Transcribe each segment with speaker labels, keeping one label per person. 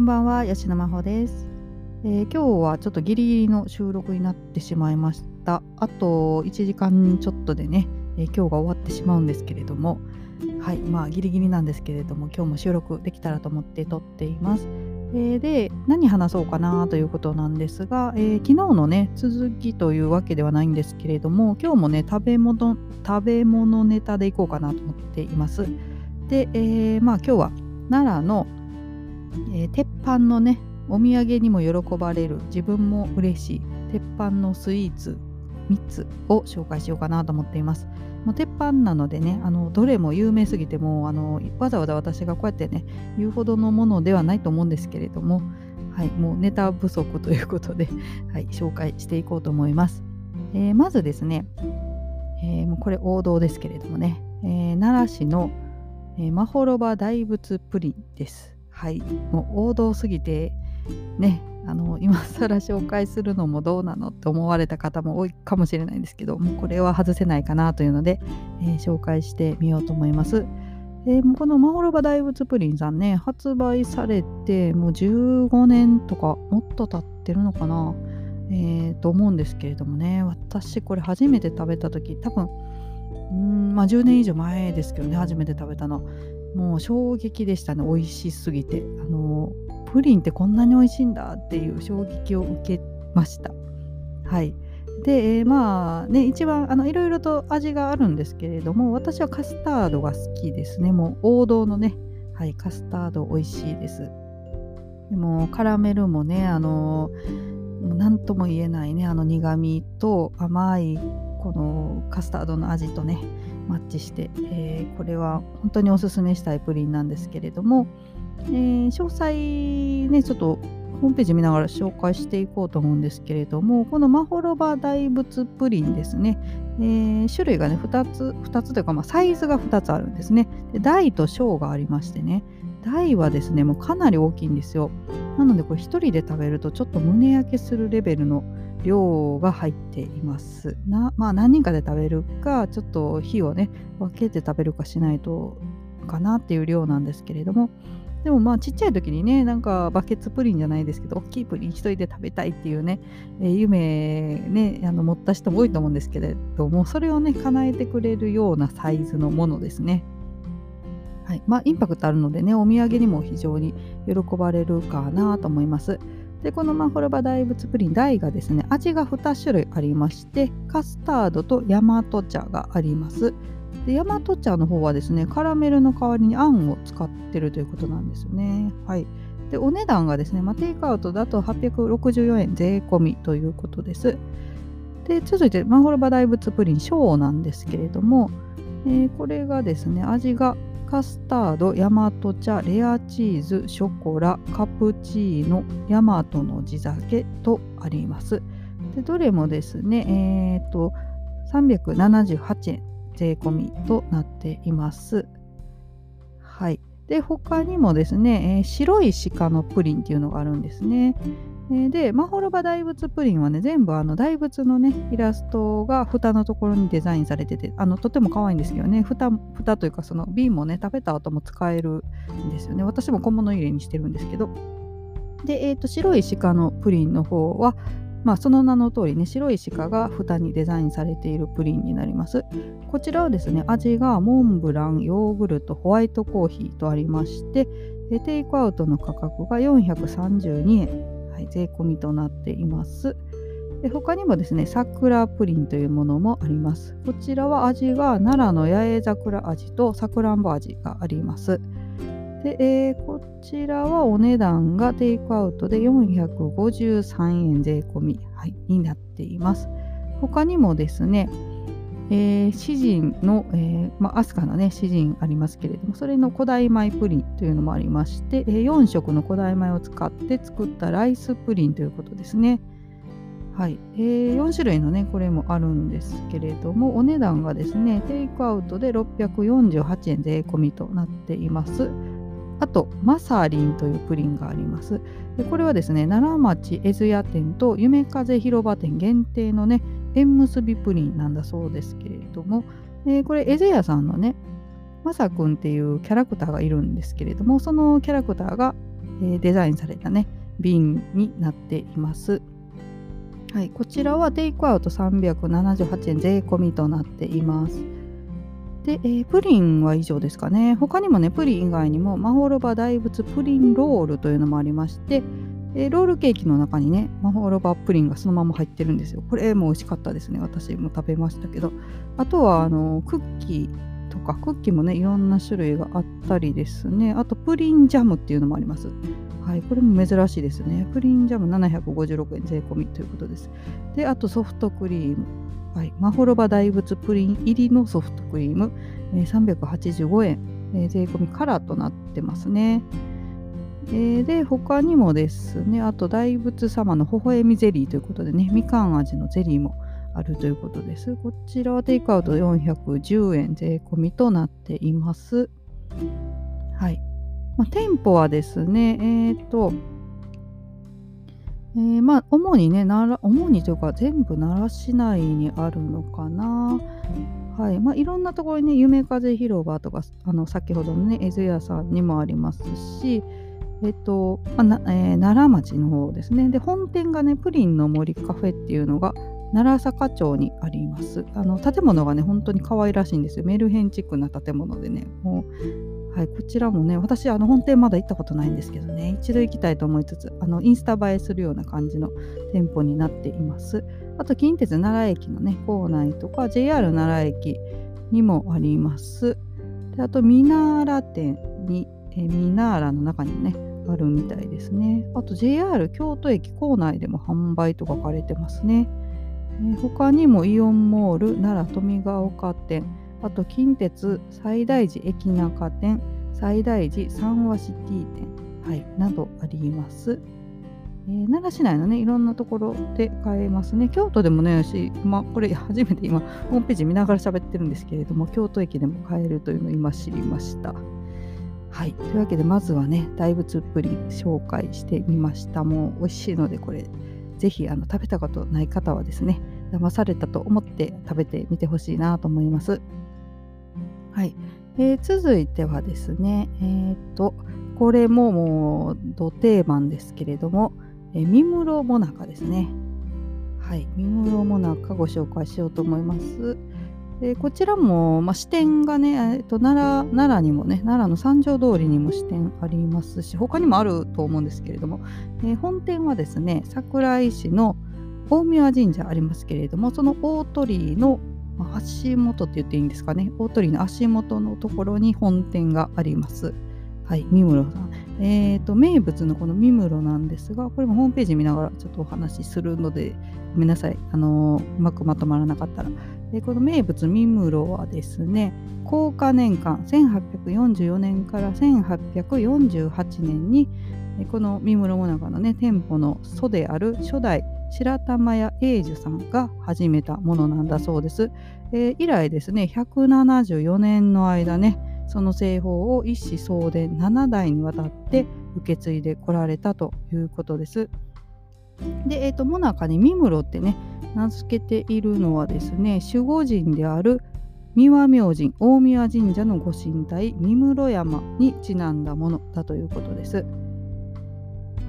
Speaker 1: こんばんは、吉野真帆です、えー今日はちょっとギリギリの収録になってしまいました。あと1時間ちょっとでね、えー今日が終わってしまうんですけれども、はい、まあギリギリなんですけれども、今日も収録できたらと思って撮っています。えーで、何話そうかなということなんですが、え昨日のね、続きというわけではないんですけれども、今日もね、食べ物、食べ物ネタでいこうかなと思っています。で、えまあ今日は奈良のえー鉄板のねお土産にも喜ばれる自分も嬉しい鉄板のスイーツ3つを紹介しようかなと思っています。もう鉄板なのでねあのどれも有名すぎてもあのわざわざ私がこうやってね言うほどのものではないと思うんですけれども、はい、もうネタ不足ということで、はい、紹介していこうと思います。えーまずですね、えーもうこれ王道ですけれどもね、えー奈良市の、えー、まほろば大仏プリンです。はい、もう王道すぎてねあの今更紹介するのもどうなのって思われた方も多いかもしれないんですけどもうこれは外せないかなというので、えー紹介してみようと思います。えーこのまほろば大仏プリンさんね発売されてもう15年とかもっと経ってるのかな、えーと思うんですけれどもね私これ初めて食べた時多分うんまあ10年以上前ですけどね初めて食べたのもう衝撃でしたね。美味しすぎて。あのプリンってこんなに美味しいんだっていう衝撃を受けました。はい。で、えーまあね一番あのいろいろと味があるんですけれども私はカスタードが好きですね。もう王道のね。はいカスタード美味しいです。でもカラメルもねあの何とも言えないねあの苦味と甘いこのカスタードの味とねマッチして、えーこれは本当におすすめしたいプリンなんですけれども、えー詳細ねちょっとホームページ見ながら紹介していこうと思うんですけれどもこのマホロバ大仏プリンですね、えー種類がね2つ2つというか、まあ、サイズが2つあるんですね。で大と小がありましてね。大はですねもうかなり大きいんですよ。なのでこれ1人で食べるとちょっと胸焼けするレベルの量が入っています。なまあ何人かで食べるかちょっと火をね分けて食べるかしないとかなっていう量なんですけれどもでもまあちっちゃい時にねなんかバケツプリンじゃないですけど大きいプリン一人で食べたいっていうね、えー夢ねあの持った人も多いと思うんですけれどもそれをね叶えてくれるようなサイズのものですね。はいまあ、インパクトあるのでねお土産にも非常に喜ばれるかなと思います。でこのマホロバ大仏プリン大がですね味が2種類ありましてカスタードと大和茶があります。で大和茶の方はですねカラメルの代わりにあんを使ってるということなんですよね。はい。でお値段がですね、まあ、テイクアウトだと864円税込みということです。で続いてマホロバ大仏プリン小なんですけれども、えーこれがですね味がカスタード、大和茶、レアチーズ、ショコラ、カプチーノ、大和の地酒とあります。でどれもですね、えー、と378円税込みとなっています。はい。で、他にもですね、えー白い鹿のプリンっていうのがあるんですね。えーで、マホロバ大仏プリンはね、全部あの大仏のね、イラストが蓋のところにデザインされてて、あのとても可愛いんですけどね、蓋蓋というかその瓶もね、食べた後も使えるんですよね。私も小物入れにしてるんですけど。で、えーと白い鹿のプリンの方は、まあ、その名の通りね白い鹿が蓋にデザインされているプリンになりますこちらはですね味がモンブランヨーグルトホワイトコーヒーとありましてテイクアウトの価格が432円、はい、税込みとなっています。で他にもですね桜プリンというものもあります。こちらは味が奈良の八重桜味とさくらんぼ味があります。で、えーこちらはお値段がテイクアウトで453円税込み、はい、になっています。他にもですね、えー、詩人の、えーまあ、アスカのね、詩人ありますけれども、それの古代米プリンというのもありまして、えー4色の古代米を使って作ったライスプリンということですね。はい、えー4種類のね、これもあるんですけれども、お値段がですね、テイクアウトで648円税込みとなっています。あと、マサリンというプリンがあります。でこれはですね、奈良町江津屋店と夢風広場店限定のね、縁結びプリンなんだそうですけれども、えーこれ、江津屋さんのね、まさくんっていうキャラクターがいるんですけれども、そのキャラクターが、えデザインされたね瓶になっています。はい、こちらはテイクアウト378円税込みとなっています。で、えー、プリンは以上ですかね。他にもね、プリン以外にも、マホロバ大仏プリンロールというのもありまして、えー、ロールケーキの中にね、マホロバプリンがそのまま入ってるんですよ。これも美味しかったですね。私も食べましたけど。あとは、あの、クッキーとか、クッキーもね、いろんな種類があったりですね。あと、プリンジャムっていうのもあります。はい、これも珍しいですね。プリンジャム756円税込みということです。で、あとソフトクリーム。はい、マホロバ大仏プリン入りのソフトクリーム、えー、385円、えー、税込みカラーとなってますね。えー、で、他にもですね、あと大仏様の微笑みゼリーということでね、みかん味のゼリーもあるということです。こちらはテイクアウト410円税込みとなっています。はい。まあ、店舗はですね、えっ、と、えー、まあ、主にね、主にというか、全部奈良市内にあるのかな。はいまあ、いろんなところにね、夢風広場とか、あの先ほどのね、江津屋さんにもありますし、えっと、まあなえー、奈良町の方ですね。で、本店がね、プリンの森カフェっていうのが、奈良坂町にあります。あの建物がね、本当に可愛らしいんですよ。メルヘンチックな建物でね、もうはい、こちらもね、私、あの本店まだ行ったことないんですけどね、一度行きたいと思いつつ、あのインスタ映えするような感じの店舗になっています。あと、近鉄奈良駅のね、構内とか、JR 奈良駅にもあります。であと、ミナーラ店に、えミナーラの中にもね、あるみたいですね。あと、JR 京都駅構内でも販売と書かれてますね。え他にもイオンモール奈良富ヶ丘店、あと近鉄西大寺駅中店西大寺三和シティ店、はい、などあります。えー、奈良市内のねいろんなところで買えますね。京都でもねし、まあ、これ初めて今ホームページ見ながら喋ってるんですけれども京都駅でも買えるというのを今知りました。はい。というわけでまずはね大仏プリン紹介してみました。もう美味しいのでこれぜひあの食べたことない方はですね騙されたと思って食べてみてほしいなと思います。はい、えー、続いてはですね、えー、と、これももう、ど定番ですけれども、えー、三室もなかですね。はい、三室もなかご紹介しようと思います。でこちらも、まあ、支店がね、えー、と奈良奈良にもね、奈良の三条通りにも支店ありますし、他にもあると思うんですけれども、え、本店はですね、桜井市の大宮神社ありますけれども、その大鳥居の、足元って言っていいんですかね大鳥居の足元のところに本店があります。はい、三室さん。えっ、ー、と、名物のこの三室なんですが、これもホームページ見ながらちょっとお話しするので、ごめんなさい。あの、うまくまとまらなかったら。でこの名物三室はですね、高価年間1844年から1848年に、この三室もなかのね、店舗の祖である初代白玉屋英樹さんが始めたものなんだそうです。えー、以来ですね174年の間ねその製法を一子相伝7代にわたって受け継いでこられたということです。で、えーと、もなかに三室ってね名付けているのはですね守護神である三輪明神大宮神社のご神体三室山にちなんだものだということです。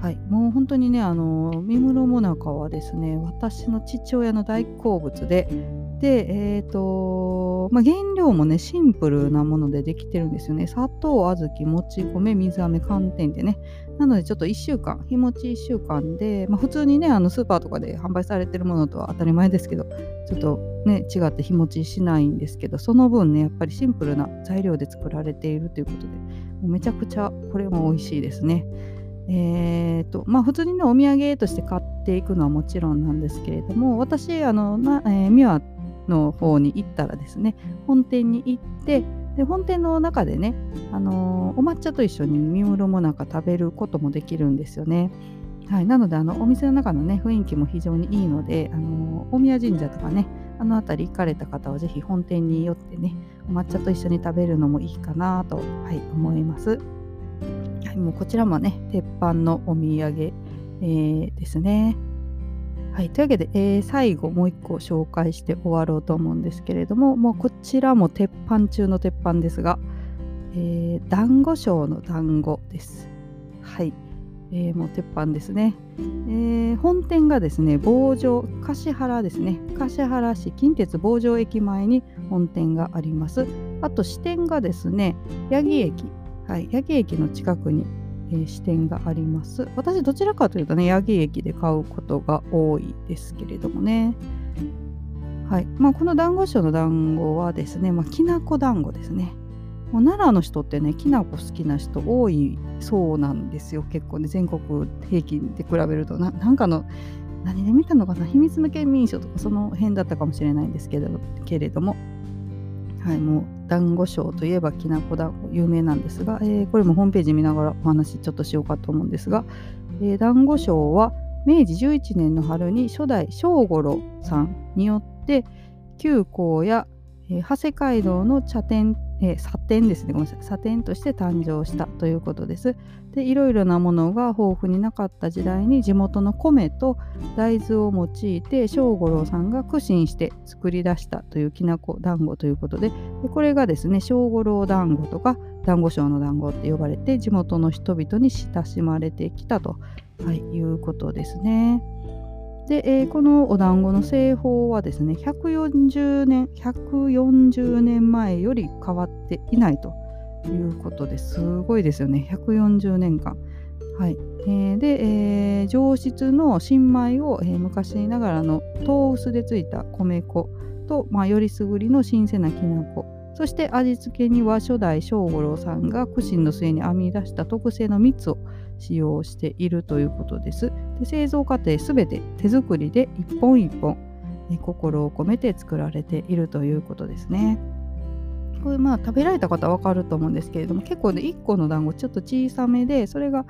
Speaker 1: はい、もう本当にね、あの三室もなかはですね、私の父親の大好物で、で、え、ー、と、まあ、原料もね、シンプルなものでできてるんですよね。砂糖、小豆、もち米、水飴、寒天でね。なので、ちょっと1週間、日持ち1週間で、まあ、普通にね、あのスーパーとかで販売されてるものとは当たり前ですけど、ちょっとね、違って日持ちしないんですけど、その分ね、やっぱりシンプルな材料で作られているということで、めちゃくちゃこれも美味しいですね。えーとまあ、普通にねお土産として買っていくのはもちろんなんですけれども私あのな、えー、ミワの方に行ったらですね本店に行ってで本店の中でね、あのー、お抹茶と一緒に三室もなんか食べることもできるんですよね。はい、なのであのお店の中のね雰囲気も非常にいいので、あのー、大宮神社とかねあの辺り行かれた方はぜひ本店に寄ってねお抹茶と一緒に食べるのもいいかなと、はい、思います。はい、もうこちらもね、鉄板のお土産、えー、ですね。はい、というわけで、えー、最後もう一個紹介して終わろうと思うんですけれども、もうこちらも鉄板中の鉄板ですが、えー、団子賞の団子です。はい。えー、もう鉄板ですね、えー、本店がですね防城橿原ですね橿原市近鉄防城駅前に本店がありますあと支店がですね八木駅はい八木駅の近くに、えー、支店があります。私どちらかというとね八木駅で買うことが多いですけれどもね。はい。まあ、この団子賞の団子はですね、まあ、きなこ団子ですね。もう奈良の人ってねきな粉好きな人多いそうなんですよ。結構ね全国平均で比べると。ななんかの何で見たのかな？秘密の県民賞とかその辺だったかもしれないんですけどけれども。はいもう団子賞といえばきなこ団子有名なんですが、えー、これもホームページ見ながらお話ちょっとしようかと思うんですが、えー、団子賞は明治11年の春に初代正五郎さんによって旧校や、えー、長谷街道の茶店えー、砂点ですね。ごめんなさい。砂点として誕生したということです。でいろいろなものが豊富になかった時代に地元の米と大豆を用いて正五郎さんが苦心して作り出したというきなこ団子ということででこれがですね正五郎団子とか団子賞の団子って呼ばれて地元の人々に親しまれてきたと、はい、いうことですね。で、えー、このお団子の製法はですね140年140年前より変わっていないということです。ごいですよね。140年間。はい、えー、で、えー、上質の新米を、えー、昔ながらの豆腐でついた米粉と、まあ、よりすぐりの新鮮なきな粉。そして味付けには初代正五郎さんが苦心の末に編み出した特製の蜜を使用しているということです。で製造過程すべて手作りで一本一本心を込めて作られているということですね。これまあ食べられた方は分かると思うんですけれども結構ね1個の団子ちょっと小さめでそれが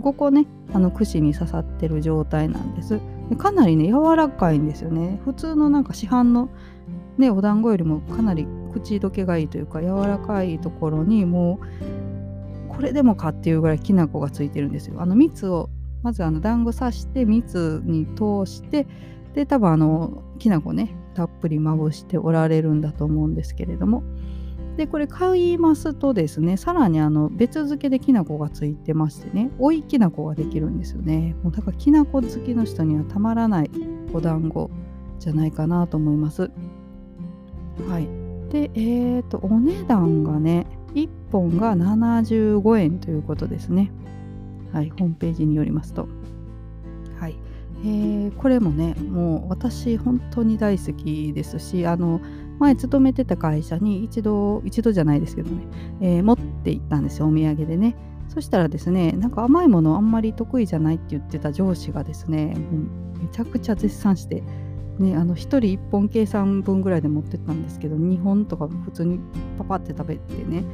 Speaker 1: 5個ねあの串に刺さってる状態なんですでかなりね柔らかいんですよね普通のなんか市販のねお団子よりもかなり口どけがいいというか柔らかいところにもうこれでもかっていうぐらいきな粉がついてるんですよ。あの蜜をまずあの団子刺して蜜に通してで多分あのきな粉ねたっぷりまぶしておられるんだと思うんですけれども。でこれ買いますとですねさらにあの別漬けできな粉がついてましてね追いきな粉ができるんですよね。もうだからきな粉好きの人にはたまらないお団子じゃないかなと思います。はい。でえっ、ー、とお値段がね1本が75円ということですね。はい、ホームページによりますと。はい、えー、これもね、もう私本当に大好きですし、あの前勤めてた会社に一度、一度じゃないですけどね、えー、持って行ったんですよ、お土産でね。そしたらですね、なんか甘いものあんまり得意じゃないって言ってた上司がですね、もうめちゃくちゃ絶賛して、ね、あの1人1本計算分ぐらいで持ってったんですけど2本とか普通にパパって食べてね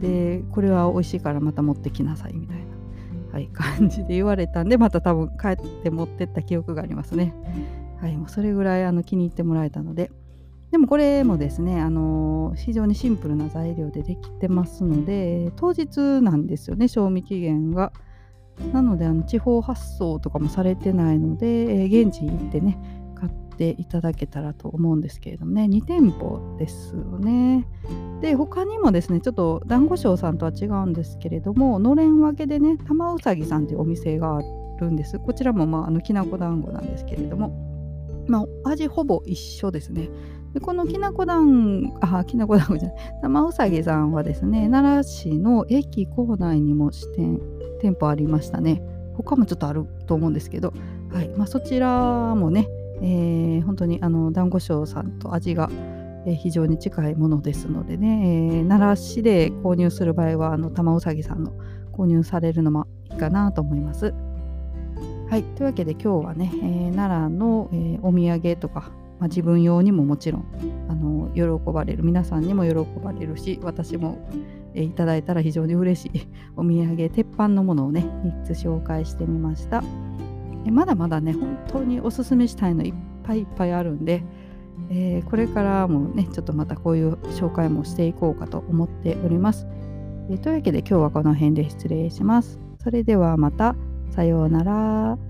Speaker 1: でこれは美味しいからまた持ってきなさいみたいな、はい、感じで言われたんでまた多分帰って持ってった記憶がありますね。はい、もうそれぐらいあの気に入ってもらえたのででもこれもですね、あのー、非常にシンプルな材料でできてますので当日なんですよね賞味期限が。なのであの地方発送とかもされてないので、えー、現地行ってねていただけたらと思うんですけれどもね。2店舗ですよね。で他にもですねちょっと団子商さんとは違うんですけれどものれん分けでね玉うさぎさんというお店があるんです。こちらも、まあ、あのきなこ団子なんですけれども。まあ、味ほぼ一緒ですね。でこのきなこ団あきなこ団子じゃない。玉うさぎさんはですね奈良市の駅構内にも支店店舗ありましたね。他もちょっとあると思うんですけど、はい。まあ、そちらもねえー、本当にあの団子商さんと味が、えー、非常に近いものですのでね、えー、奈良市で購入する場合はあの玉うさぎさんの購入されるのもいいかなと思います。はい、というわけで今日はね、え奈良の、えお土産とか、まあ、自分用にももちろんあの喜ばれる皆さんにも喜ばれるし私も、えいただいたら非常に嬉しいお土産鉄板のものをね3つ紹介してみました。まだまだね本当におすすめしたいのいっぱいいっぱいあるんで、えー、これからもねちょっとまたこういう紹介もしていこうかと思っております、えー、というわけで今日はこの辺で失礼します。それではまた。さようなら。